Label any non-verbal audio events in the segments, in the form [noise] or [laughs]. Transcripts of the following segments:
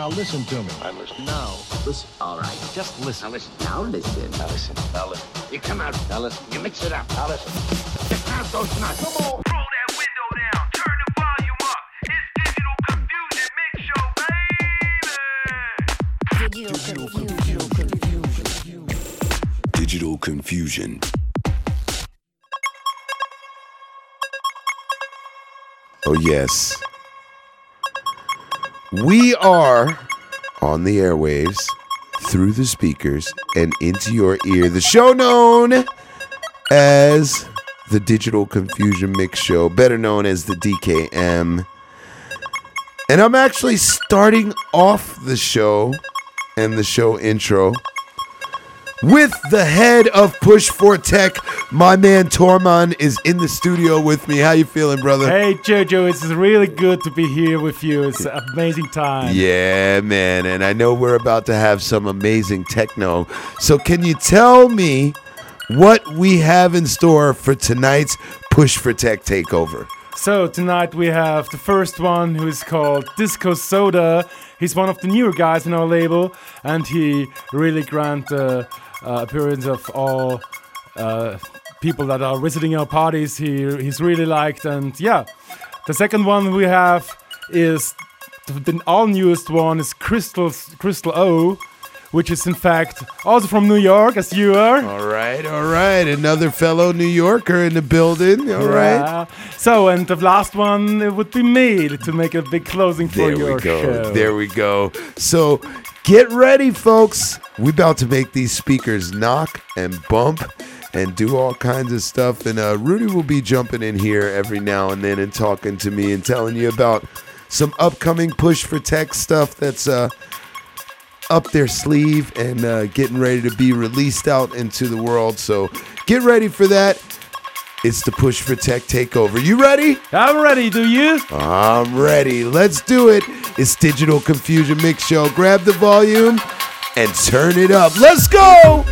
Now listen to me. I listen. No. Listen. All right. Just listen. Now listen. Now listen. Now listen. Now listen. You come out. Now listen. You mix it up. Now listen. Get past those nuts. Come on. Roll that window down, turn the volume up. It's Digital Konfusion Mix Show, baby. Digital Konfusion. Oh, yes. We are on the airwaves, through the speakers, and into your ear. The show known as the Digital Konfusion Mix Show, better known as the DKM. And I'm actually starting off the show and the show intro with the head of Push for Tech. My man Torman is in the studio with me. How you feeling, brother? Hey Jojo, it's really good to be here with you. It's an amazing time. Yeah, man. And I know we're about to have some amazing techno. So, can you tell me what we have in store for tonight's Push for Tech takeover? So tonight we have the first one who is called Disco Soda. He's one of the newer guys in our label, and he really grant uh, uh, appearance of all uh, people that are visiting our parties. He he's really liked, and yeah. The second one we have is the all newest one is Crystal Crystal O, which is in fact also from New York, as you are. All right, all right. Another fellow New Yorker in the building. All right. Yeah. So, and the last one it would be me to make a big closing for There your we go. show. There we go. So get ready, folks. We're about to make these speakers knock and bump and do all kinds of stuff. And uh, Rudy will be jumping in here every now and then and talking to me and telling you about some upcoming push for tech stuff that's uh, up their sleeve and uh, getting ready to be released out into the world. So get ready for that. It's the Push for Tech Takeover. You ready? I'm ready. Do you? I'm ready. Let's do it. It's Digital Konfusion Mix Show. Grab the volume and turn it up. Let's go.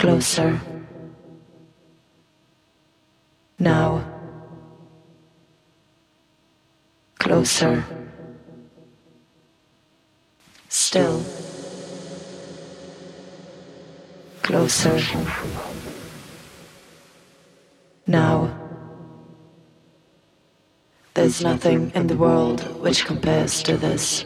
Closer. Now. Closer. Still. Closer. Now. There's nothing in the world which compares to this.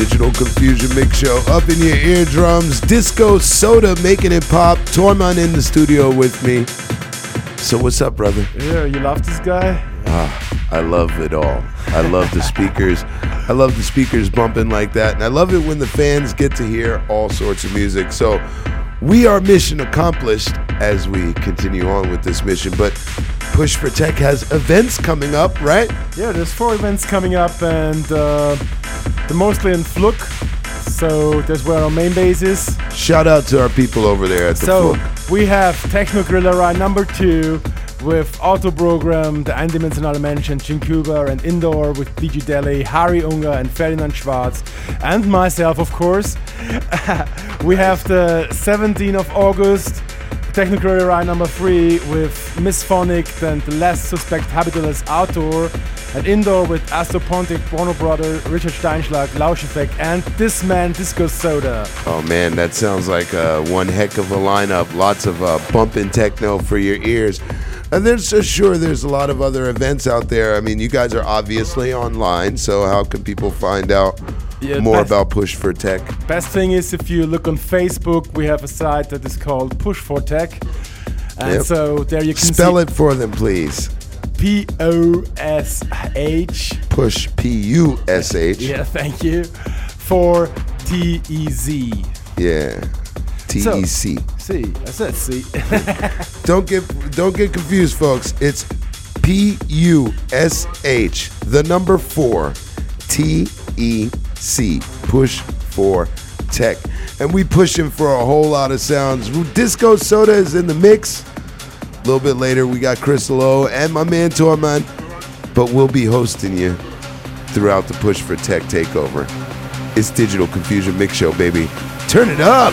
Digital Konfusion Mix Show up in your eardrums. Disco Soda making it pop. Tormund in the studio with me. So what's up, brother? Yeah, you love this guy? Ah, I love it all. I love the speakers. I love the speakers bumping like that. And I love it when the fans get to hear all sorts of music. So we are mission accomplished as we continue on with this mission. But Push for Tech has events coming up, right? Yeah, there's four events coming up, and uh, they're mostly in Fluc. So that's where our main base is. Shout out to our people over there at the So Fluc. we have Techno Griller Ride number two with Auto Program, the Eindimensionale Mensch and Kuber, and Indoor with DJ Deli, Harry Unger, and Ferdinand Schwarz, and myself, of course. [laughs] we have the 17th of August, Griller Ride number three with Miss Phonic and the Last Suspect Habitalist Outdoor. and Indoor with Astropontic, Bono Brother, Richard Steinschlag, Lauscheffekt, and this man, Disco Soda. Oh man, that sounds like uh, one heck of a lineup. Lots of uh, bumping techno for your ears. And there's so sure there's a lot of other events out there. I mean, you guys are obviously online, so how can people find out Yeah, more about Push for Tech? Best thing is if you look on Facebook, we have a site that is called Push for Tech. And Yep. so there you can Spell it for them, please. P O S H. Push P U S H. Yeah, thank you. For T E Z. Yeah. T E C. See, I said C. [laughs] Don't get don't get confused, folks. It's P U S H, the number four, T E C. Push for tech, and we pushing for a whole lot of sounds. Disco Soda is in the mix. A little bit later, we got Crystal O and my man Torman, but we'll be hosting you throughout the Push for Tech takeover. It's Digital Konfusion Mix Show, baby. Turn it up.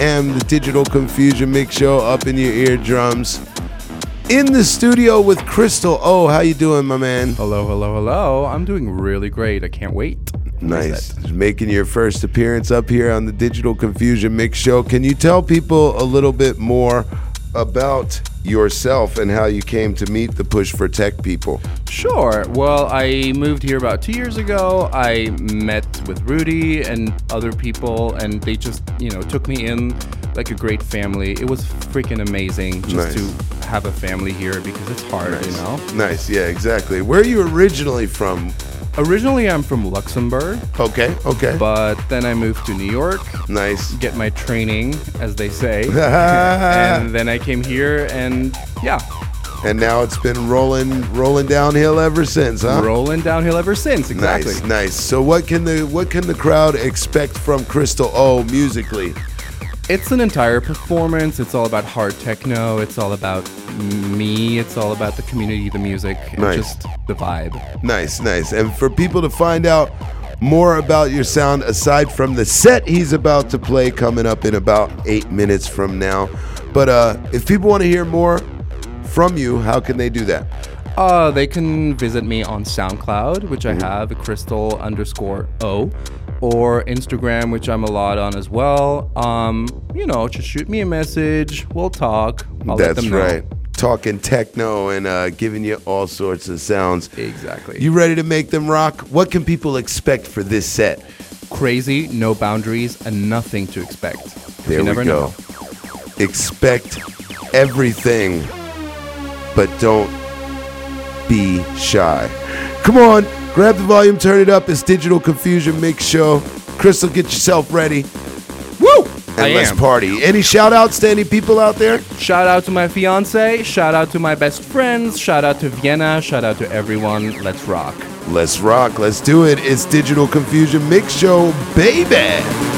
DKM, the Digital Konfusion Mix Show, up in your eardrums. In the studio with Crystal. Oh, how you doing, my man? Hello, hello, hello. I'm doing really great. I can't wait. Nice. Making your first appearance up here on the Digital Konfusion Mix Show. Can you tell people a little bit more about yourself and how you came to meet the Push for Tech people? Sure. Well, I moved here about two years ago. I met with Rudy and other people, and they just, you know, took me in like a great family. It was freaking amazing just Nice. to have a family here because it's hard, you know. Nice, yeah, exactly. Where are you originally from? Originally, I'm from Luxembourg, Okay, okay. but then I moved to New York, nice. get my training, as they say, [laughs] and then I came here, and yeah, and now it's been rolling rolling downhill ever since, huh? rolling downhill ever since. Exactly. Nice, nice. So what can the what can the crowd expect from Crystal O musically? It's an entire performance. It's all about hard techno. It's all about me. It's all about the community, the music, and Nice. just the vibe. Nice, nice. And for people to find out more about your sound aside from the set he's about to play coming up in about eight minutes from now. But uh, if people want to hear more from you, how can they do that? Uh, they can visit me on SoundCloud, which I have, crystal underscore O, or Instagram, which I'm a lot on as well. Um, you know, just shoot me a message. We'll talk. I'll let That's them know. right. Talking techno and uh, giving you all sorts of sounds. Exactly. You ready to make them rock? What can people expect for this set? Crazy, no boundaries, and nothing to expect. There you we never go. know. Expect everything, but don't be shy. Come on, grab the volume, turn it up. It's Digital Konfusion Mix Show. Crystal, get yourself ready. Woo! And I let's am. party. Any shout outs to any people out there? Shout out to my fiance. Shout out to my best friends. Shout out to Vienna. Shout out to everyone. Let's rock. Let's rock. Let's do it. It's Digital Konfusion Mix Show, baby.